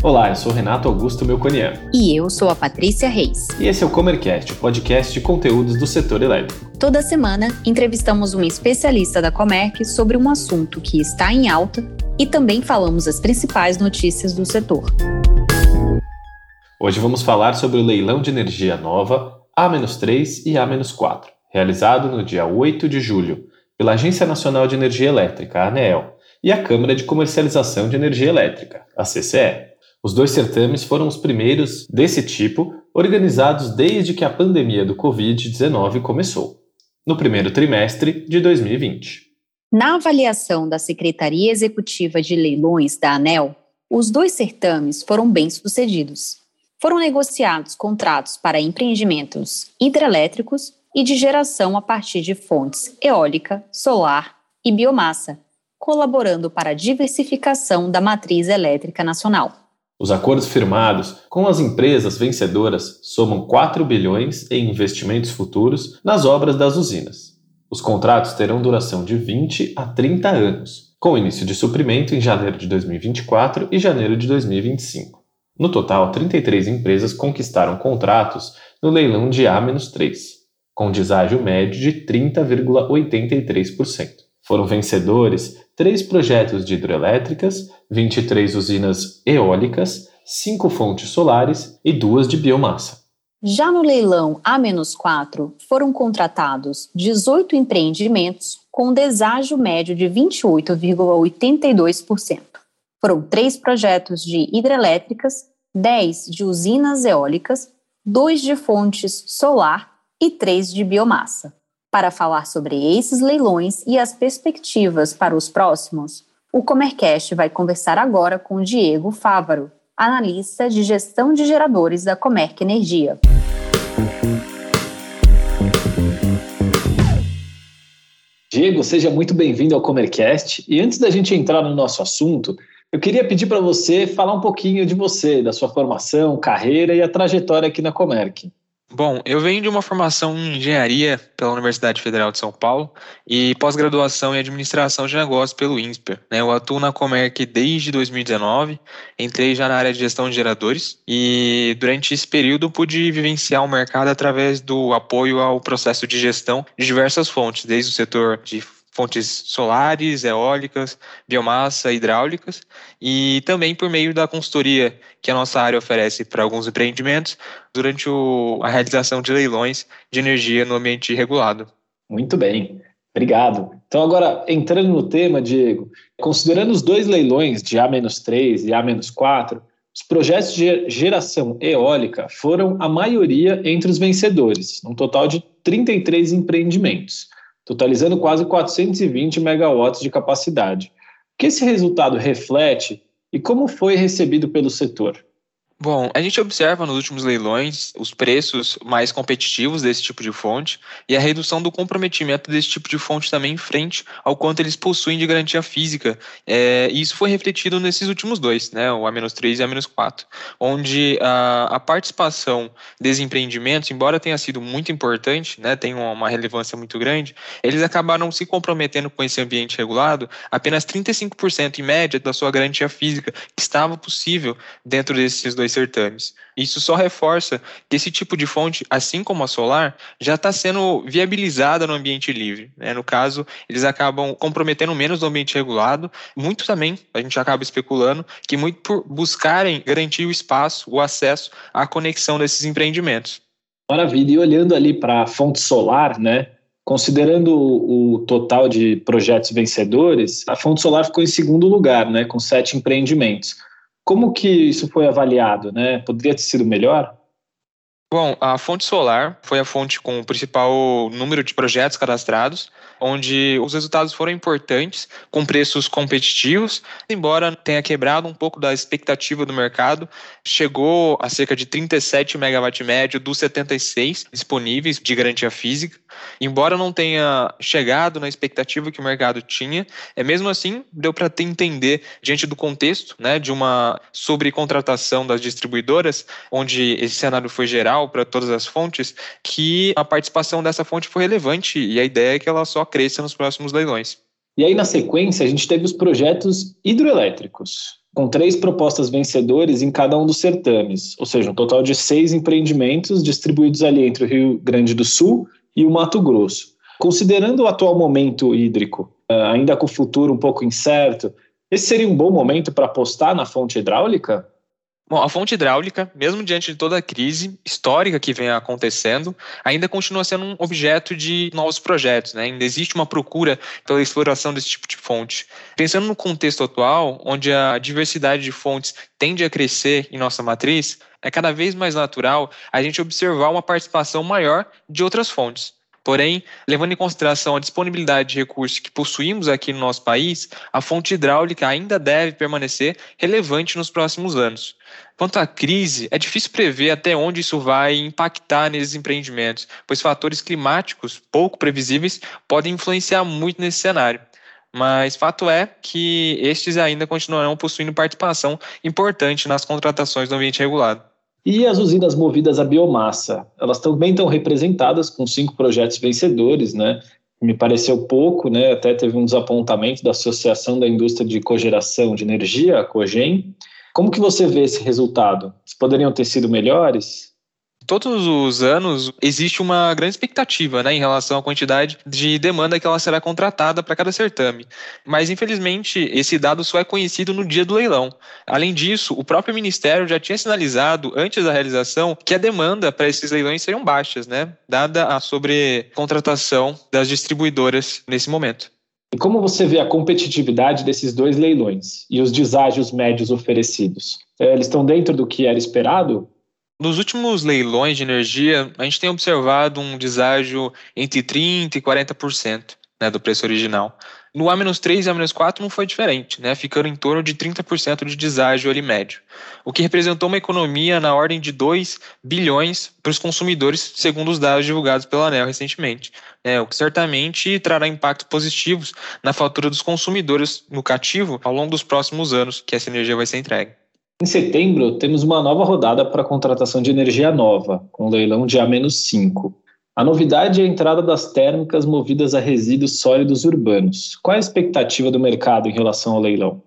Olá, eu sou Renato Augusto Melconian. E eu sou a Patrícia Reis. E esse é o Comercast, o podcast de conteúdos do setor elétrico. Toda semana, entrevistamos uma especialista da Comerc sobre um assunto que está em alta e também falamos as principais notícias do setor. Hoje vamos falar sobre o leilão de energia nova A-3 e A-4, realizado no dia 8 de julho pela Agência Nacional de Energia Elétrica, a ANEEL, e a Câmara de Comercialização de Energia Elétrica, a CCE. Os dois certames foram os primeiros desse tipo organizados desde que a pandemia do Covid-19 começou, no primeiro trimestre de 2020. Na avaliação da Secretaria Executiva de Leilões da ANEL, os dois certames foram bem-sucedidos. Foram negociados contratos para empreendimentos hidrelétricos e de geração a partir de fontes eólica, solar e biomassa, colaborando para a diversificação da matriz elétrica nacional. Os acordos firmados com as empresas vencedoras somam 4 bilhões em investimentos futuros nas obras das usinas. Os contratos terão duração de 20 a 30 anos, com início de suprimento em janeiro de 2024 e janeiro de 2025. No total, 33 empresas conquistaram contratos no leilão de A-3, com deságio médio de 30,83%. Foram vencedores três projetos de hidrelétricas, 23 usinas eólicas, cinco fontes solares e duas de biomassa. Já no leilão A-4, foram contratados 18 empreendimentos com deságio médio de 28,82%. Foram três projetos de hidrelétricas, 10 de usinas eólicas, dois de fontes solar e três de biomassa. Para falar sobre esses leilões e as perspectivas para os próximos, o Comercast vai conversar agora com Diego Fávaro, analista de gestão de geradores da Comerc Energia. Diego, seja muito bem-vindo ao Comercast. E antes da gente entrar no nosso assunto, eu queria pedir para você falar um pouquinho de você, da sua formação, carreira e a trajetória aqui na Comerc. Bom, eu venho de uma formação em engenharia pela Universidade Federal de São Paulo e pós-graduação em administração de negócios pelo INSPER. Né? Eu atuo na Comerc desde 2019, entrei já na área de gestão de geradores e durante esse período pude vivenciar o mercado através do apoio ao processo de gestão de diversas fontes, desde o setor de fontes solares, eólicas, biomassa, hidráulicas e também por meio da consultoria que a nossa área oferece para alguns empreendimentos durante o, a realização de leilões de energia no ambiente regulado. Muito bem, obrigado. Então, agora, entrando no tema, Diego, considerando os dois leilões de A-3 e A-4, os projetos de geração eólica foram a maioria entre os vencedores, um total de 33 empreendimentos totalizando quase 420 megawatts de capacidade. O que esse resultado reflete e como foi recebido pelo setor? Bom, a gente observa nos últimos leilões os preços mais competitivos desse tipo de fonte e a redução do comprometimento desse tipo de fonte também em frente ao quanto eles possuem de garantia física. É, e isso foi refletido nesses últimos dois, né, o A-3 e o A-4, onde a, a, participação desses empreendimentos, embora tenha sido muito importante, né, tem uma relevância muito grande, eles acabaram se comprometendo com esse ambiente regulado apenas 35% em média da sua garantia física que estava possível dentro desses dois dois certames. Isso só reforça que esse tipo de fonte, assim como a solar, já está sendo viabilizada no ambiente livre. Né? No caso, eles acabam comprometendo menos o ambiente regulado. Muito também, a gente acaba especulando, que muito por buscarem garantir o espaço, o acesso à conexão desses empreendimentos. Maravilha. E olhando ali para a fonte solar, né? Considerando o total de projetos vencedores, a Fonte Solar ficou em segundo lugar, né, com sete empreendimentos. Como que isso foi avaliado? Né? Poderia ter sido melhor? Bom, a fonte solar foi a fonte com o principal número de projetos cadastrados, onde os resultados foram importantes, com preços competitivos, embora tenha quebrado um pouco da expectativa do mercado, chegou a cerca de 37 megawatt médio dos 76 disponíveis de garantia física, embora não tenha chegado na expectativa que o mercado tinha, é mesmo assim deu para entender diante do contexto, né, de uma sobrecontratação das distribuidoras, onde esse cenário foi geral para todas as fontes, que a participação dessa fonte foi relevante e a ideia é que ela só cresça nos próximos leilões. E aí, na sequência, a gente teve os projetos hidroelétricos. com três propostas vencedoras em cada um dos certames, ou seja, um total de seis empreendimentos distribuídos ali entre o Rio Grande do Sul e o Mato Grosso. Considerando o atual momento hídrico, eh, ainda com o futuro um pouco incerto, esse seria um bom momento para apostar na fonte hidráulica? Bom, a fonte hidráulica, mesmo diante de toda a crise histórica que vem acontecendo, ainda continua sendo um objeto de novos projetos. Né? Ainda existe uma procura pela exploração desse tipo de fonte. Pensando no contexto atual, onde a diversidade de fontes tende a crescer em nossa matriz, é cada vez mais natural a gente observar uma participação maior de outras fontes. Porém, levando em consideração a disponibilidade de recursos que possuímos aqui no nosso país, a fonte hidráulica ainda deve permanecer relevante nos próximos anos. Quanto à crise, é difícil prever até onde isso vai impactar nesses empreendimentos, pois fatores climáticos pouco previsíveis podem influenciar muito nesse cenário. Mas fato é que estes ainda continuarão possuindo participação importante nas contratações do ambiente regulado. E as usinas movidas a biomassa, elas também estão representadas com cinco projetos vencedores, né? Me pareceu pouco, né? Até teve um desapontamento da Associação da Indústria de Cogeração de Energia, a COGEN. Como que você vê esse resultado? Poderiam ter sido melhores? Todos os anos existe uma grande expectativa né, em relação à quantidade de demanda que ela será contratada para cada certame. Mas, infelizmente, esse dado só é conhecido no dia do leilão. Além disso, o próprio Ministério já tinha sinalizado, antes da realização, que a demanda para esses leilões seriam baixas, né, dada a sobrecontratação das distribuidoras nesse momento. E como você vê a competitividade desses dois leilões e os deságios médios oferecidos? É, eles estão dentro do que era esperado? Nos últimos leilões de energia, a gente tem observado um deságio entre 30% e 40% né, do preço original. No A-3 e A-4 não foi diferente, né, ficando em torno de 30% de deságio ali médio, o que representou uma economia na ordem de 2 bilhões para os consumidores, segundo os dados divulgados pela ANEL recentemente, né, o que certamente trará impactos positivos na fatura dos consumidores no cativo ao longo dos próximos anos que essa energia vai ser entregue. Em setembro, temos uma nova rodada para contratação de energia nova, com leilão de A-5. A novidade é a entrada das térmicas movidas a resíduos sólidos urbanos. Qual é a expectativa do mercado em relação ao leilão?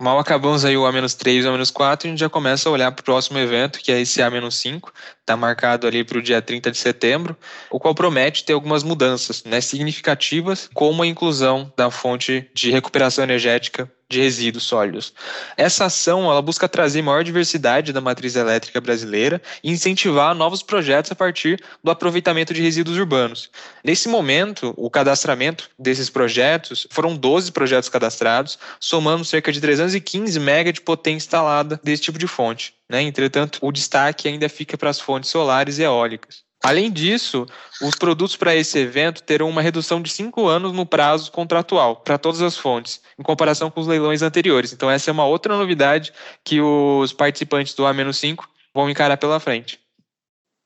Mal acabamos aí o A-3 e o A-4, a gente já começa a olhar para o próximo evento, que é esse A-5, está marcado ali para o dia 30 de setembro, o qual promete ter algumas mudanças né, significativas, como a inclusão da fonte de recuperação energética de resíduos sólidos. Essa ação ela busca trazer maior diversidade da matriz elétrica brasileira e incentivar novos projetos a partir do aproveitamento de resíduos urbanos. Nesse momento, o cadastramento desses projetos foram 12 projetos cadastrados, somando cerca de 315 mega de potência instalada desse tipo de fonte. Né? Entretanto, o destaque ainda fica para as fontes solares e eólicas. Além disso, os produtos para esse evento terão uma redução de cinco anos no prazo contratual para todas as fontes, em comparação com os leilões anteriores. Então, essa é uma outra novidade que os participantes do A-5 vão encarar pela frente.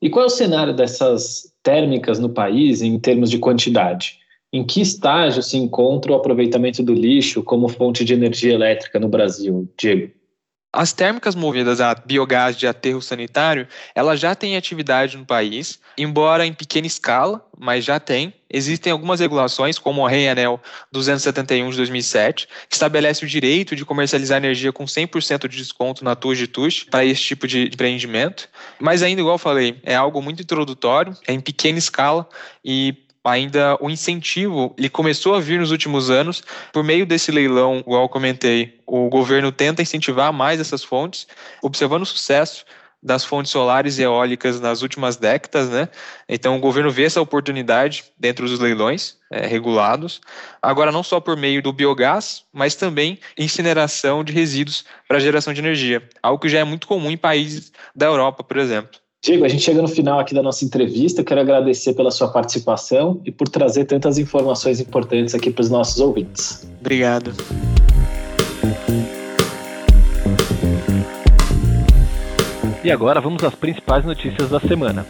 E qual é o cenário dessas térmicas no país em termos de quantidade? Em que estágio se encontra o aproveitamento do lixo como fonte de energia elétrica no Brasil, Diego? As térmicas movidas a biogás de aterro sanitário, ela já tem atividade no país, embora em pequena escala, mas já tem. Existem algumas regulações, como a Rei Anel 271 de 2007, que estabelece o direito de comercializar energia com 100% de desconto na TUS de TUS para esse tipo de empreendimento. Mas ainda, igual eu falei, é algo muito introdutório, é em pequena escala e ainda o incentivo ele começou a vir nos últimos anos por meio desse leilão, igual comentei. O governo tenta incentivar mais essas fontes, observando o sucesso das fontes solares e eólicas nas últimas décadas, né? Então o governo vê essa oportunidade dentro dos leilões é, regulados, agora não só por meio do biogás, mas também incineração de resíduos para geração de energia, algo que já é muito comum em países da Europa, por exemplo. Diego, a gente chega no final aqui da nossa entrevista. Quero agradecer pela sua participação e por trazer tantas informações importantes aqui para os nossos ouvintes. Obrigado. E agora vamos às principais notícias da semana.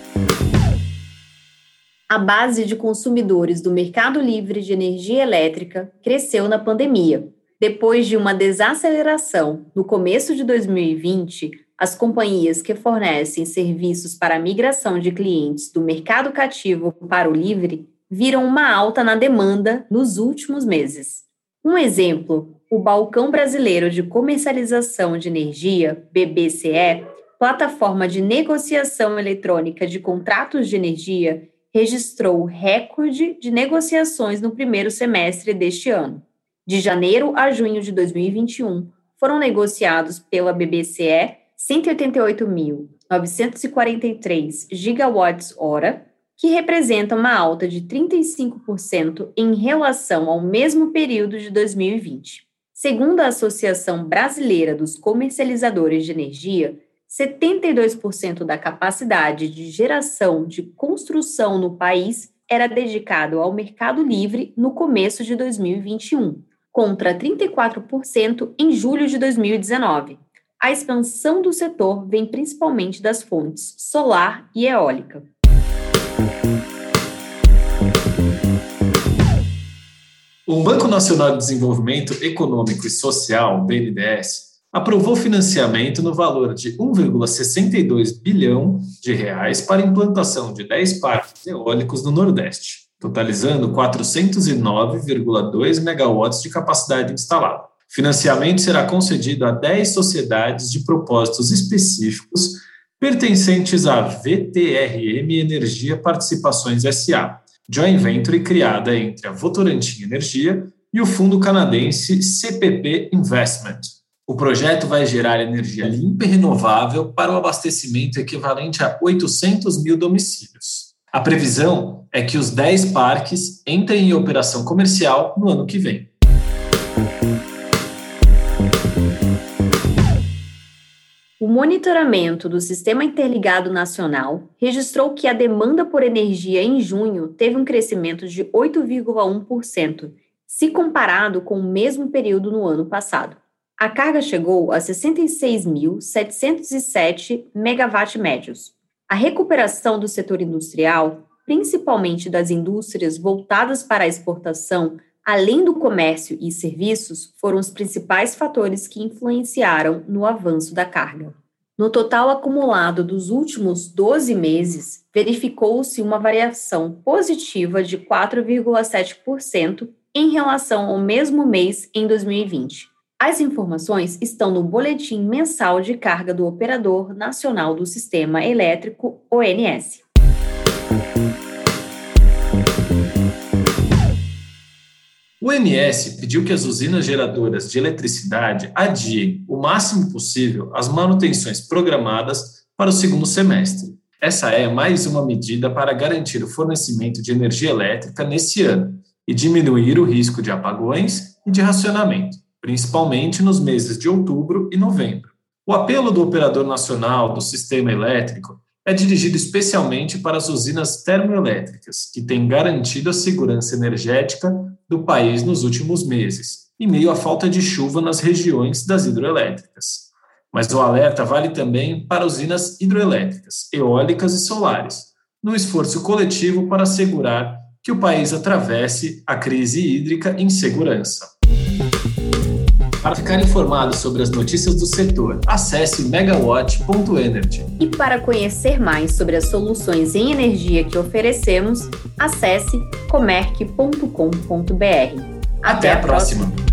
A base de consumidores do mercado livre de energia elétrica cresceu na pandemia. Depois de uma desaceleração no começo de 2020, as companhias que fornecem serviços para a migração de clientes do mercado cativo para o livre viram uma alta na demanda nos últimos meses. Um exemplo o Balcão Brasileiro de Comercialização de Energia, BBCE, plataforma de negociação eletrônica de contratos de energia, registrou recorde de negociações no primeiro semestre deste ano. De janeiro a junho de 2021, foram negociados pela BBCE 188.943 gigawatts-hora, que representa uma alta de 35% em relação ao mesmo período de 2020. Segundo a Associação Brasileira dos Comercializadores de Energia, 72% da capacidade de geração de construção no país era dedicado ao mercado livre no começo de 2021, contra 34% em julho de 2019. A expansão do setor vem principalmente das fontes solar e eólica. O Banco Nacional de Desenvolvimento Econômico e Social, BNDES, aprovou financiamento no valor de 1,62 bilhão de reais para implantação de 10 parques eólicos no Nordeste, totalizando 409,2 megawatts de capacidade instalada. Financiamento será concedido a 10 sociedades de propósitos específicos pertencentes à VTRM Energia Participações SA, joint venture criada entre a Votorantim Energia e o fundo canadense CPP Investment. O projeto vai gerar energia limpa e renovável para o abastecimento equivalente a 800 mil domicílios. A previsão é que os 10 parques entrem em operação comercial no ano que vem. Monitoramento do Sistema Interligado Nacional registrou que a demanda por energia em junho teve um crescimento de 8,1%, se comparado com o mesmo período no ano passado. A carga chegou a 66.707 megawatt médios. A recuperação do setor industrial, principalmente das indústrias voltadas para a exportação, além do comércio e serviços, foram os principais fatores que influenciaram no avanço da carga. No total acumulado dos últimos 12 meses, verificou-se uma variação positiva de 4,7% em relação ao mesmo mês em 2020. As informações estão no Boletim Mensal de Carga do Operador Nacional do Sistema Elétrico, ONS. O INS pediu que as usinas geradoras de eletricidade adiem o máximo possível as manutenções programadas para o segundo semestre. Essa é mais uma medida para garantir o fornecimento de energia elétrica nesse ano e diminuir o risco de apagões e de racionamento, principalmente nos meses de outubro e novembro. O apelo do Operador Nacional do Sistema Elétrico é dirigido especialmente para as usinas termoelétricas, que têm garantido a segurança energética do país nos últimos meses, em meio à falta de chuva nas regiões das hidroelétricas. Mas o alerta vale também para usinas hidroelétricas, eólicas e solares, no esforço coletivo para assegurar que o país atravesse a crise hídrica em segurança. Para ficar informado sobre as notícias do setor, acesse megawatt.energy. E para conhecer mais sobre as soluções em energia que oferecemos, acesse comerc.com.br. Até, Até a próxima. próxima.